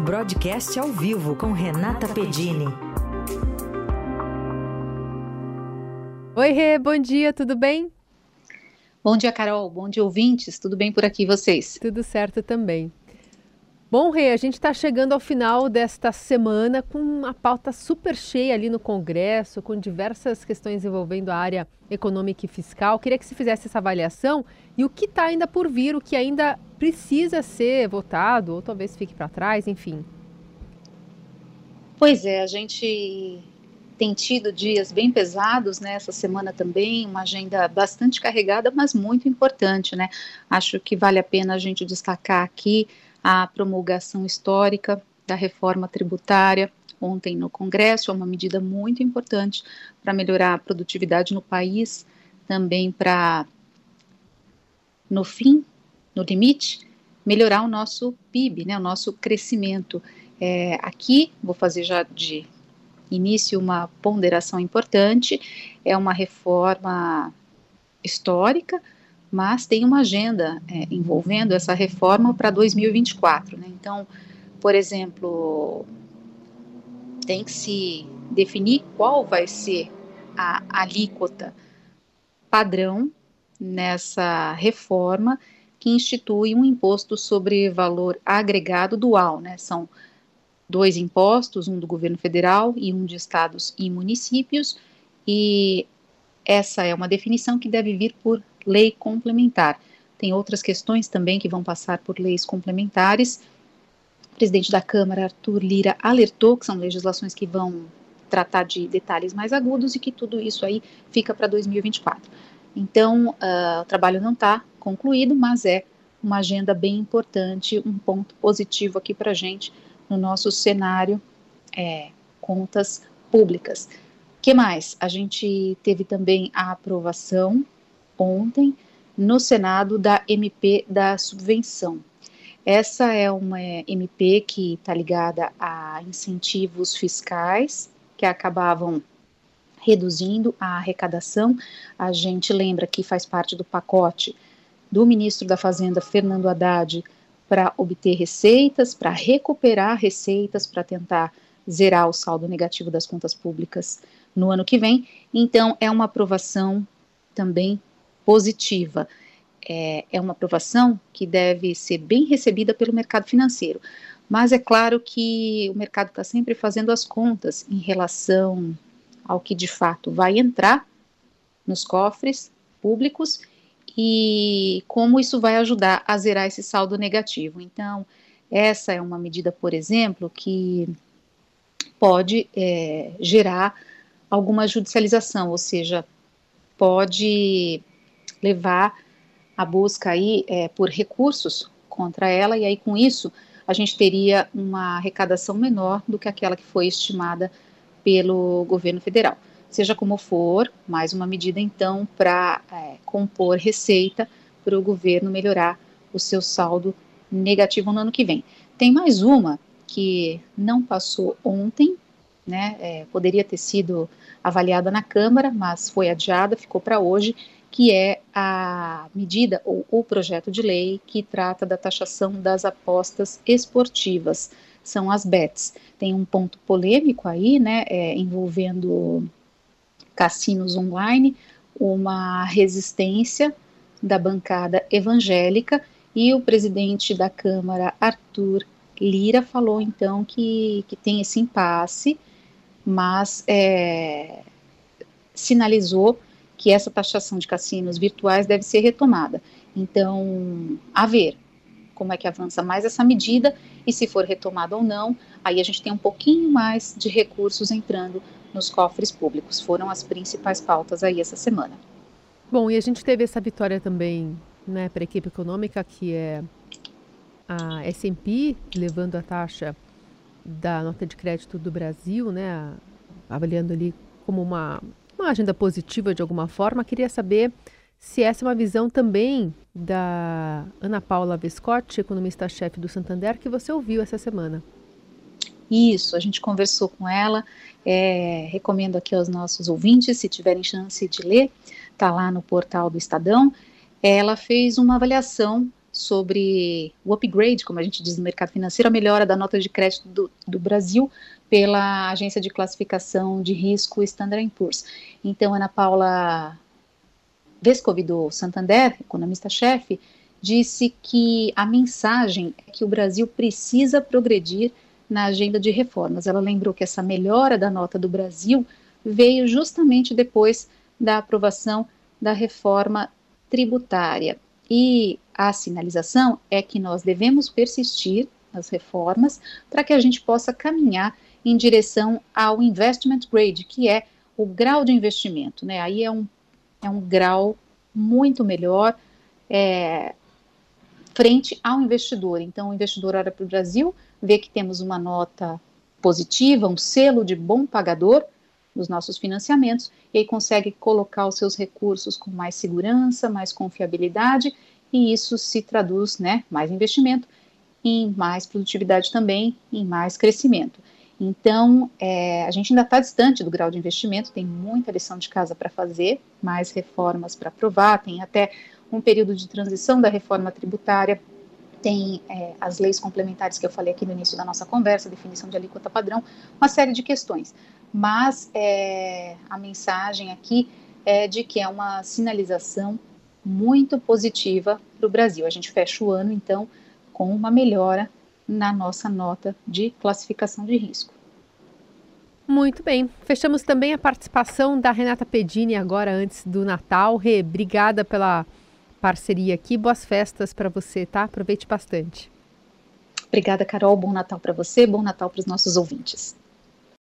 Broadcast ao vivo com Renata Pedini. Oi, Rê, bom dia, tudo bem? Bom dia, Carol. Bom dia, ouvintes. Tudo bem por aqui, vocês? Tudo certo também. Bom, Rê, a gente está chegando ao final desta semana com uma pauta super cheia ali no Congresso, com diversas questões envolvendo a área econômica e fiscal. Queria que você fizesse essa avaliação e o que está ainda por vir, o que ainda precisa ser votado, ou talvez fique para trás, enfim. Pois é, a gente tem tido dias bem pesados, né? Semana também, uma agenda bastante carregada, mas muito importante, né? Acho que vale a pena a gente destacar aqui a promulgação histórica da reforma tributária ontem no Congresso, é uma medida muito importante para melhorar a produtividade no país, também para, no fim, no limite, melhorar o nosso PIB, né, o nosso crescimento. É, aqui, vou fazer já de início uma ponderação importante, é uma reforma histórica, mas tem uma agenda é, envolvendo essa reforma para 2024. Né? Então, por exemplo, tem que se definir qual vai ser a alíquota padrão nessa reforma que institui um imposto sobre valor agregado dual, né? São dois impostos, um do governo federal e um de estados e municípios, e essa é uma definição que deve vir por lei complementar. Tem outras questões também que vão passar por leis complementares. O presidente da Câmara, Arthur Lira, alertou que são legislações que vão tratar de detalhes mais agudos e que tudo isso aí fica para 2024. Então, uh, o trabalho não está concluído, mas é uma agenda bem importante, um ponto positivo aqui para a gente no nosso cenário é, contas públicas. que mais? A gente teve também a aprovação ontem no Senado da MP da subvenção. Essa é uma MP que está ligada a incentivos fiscais que acabavam reduzindo a arrecadação. A gente lembra que faz parte do pacote do ministro da Fazenda, Fernando Haddad, para obter receitas, para recuperar receitas, para tentar zerar o saldo negativo das contas públicas no ano que vem. Então, é uma aprovação também positiva. É, é uma aprovação que deve ser bem recebida pelo mercado financeiro. Mas é claro que o mercado está sempre fazendo as contas em relação ao que de fato vai entrar nos cofres públicos e como isso vai ajudar a zerar esse saldo negativo. Então, essa é uma medida, por exemplo, que pode é, gerar alguma judicialização, ou seja, pode levar a busca aí é, por recursos contra ela, e aí com isso a gente teria uma arrecadação menor do que aquela que foi estimada pelo governo federal. Seja como for, mais uma medida então para é, compor receita para o governo melhorar o seu saldo negativo no ano que vem. Tem mais uma que não passou ontem, né? É, poderia ter sido avaliada na Câmara, mas foi adiada, ficou para hoje, que é a medida ou o projeto de lei que trata da taxação das apostas esportivas, são as bets. Tem um ponto polêmico aí, né, é, envolvendo cassinos online, uma resistência da bancada evangélica e o presidente da Câmara, Arthur Lira, falou então que, que tem esse impasse, mas é, sinalizou que essa taxação de cassinos virtuais deve ser retomada. Então, a ver como é que avança mais essa medida e se for retomada ou não, aí a gente tem um pouquinho mais de recursos entrando nos cofres públicos. Foram as principais pautas aí essa semana. Bom, e a gente teve essa vitória também né, para a equipe econômica, que é a S&P levando a taxa da nota de crédito do Brasil, né, avaliando ali como uma uma agenda positiva de alguma forma. Queria saber se essa é uma visão também da Ana Paula Vescotti, economista-chefe do Santander, que você ouviu essa semana. Isso, a gente conversou com ela. É, recomendo aqui aos nossos ouvintes, se tiverem chance de ler, está lá no portal do Estadão. Ela fez uma avaliação sobre o upgrade, como a gente diz no mercado financeiro, a melhora da nota de crédito do, do Brasil pela agência de classificação de risco Standard Poor's. Então, Ana Paula Vescovi do Santander, economista-chefe, disse que a mensagem é que o Brasil precisa progredir na agenda de reformas. Ela lembrou que essa melhora da nota do Brasil veio justamente depois da aprovação da reforma tributária. E a sinalização é que nós devemos persistir nas reformas para que a gente possa caminhar em direção ao investment grade, que é o grau de investimento. Né? Aí é um, é um grau muito melhor é, frente ao investidor. Então, o investidor olha para o Brasil, vê que temos uma nota positiva, um selo de bom pagador nos nossos financiamentos, e aí consegue colocar os seus recursos com mais segurança, mais confiabilidade, e isso se traduz, né, mais investimento, em mais produtividade também, em mais crescimento. Então, é, a gente ainda está distante do grau de investimento, tem muita lição de casa para fazer, mais reformas para aprovar, tem até um período de transição da reforma tributária, tem é, as leis complementares que eu falei aqui no início da nossa conversa, definição de alíquota padrão, uma série de questões. Mas é, a mensagem aqui é de que é uma sinalização muito positiva para o Brasil. A gente fecha o ano, então, com uma melhora na nossa nota de classificação de risco. Muito bem. Fechamos também a participação da Renata Pedini agora antes do Natal. Rê, obrigada pela parceria aqui. Boas festas para você, tá? Aproveite bastante. Obrigada, Carol. Bom Natal para você, bom Natal para os nossos ouvintes.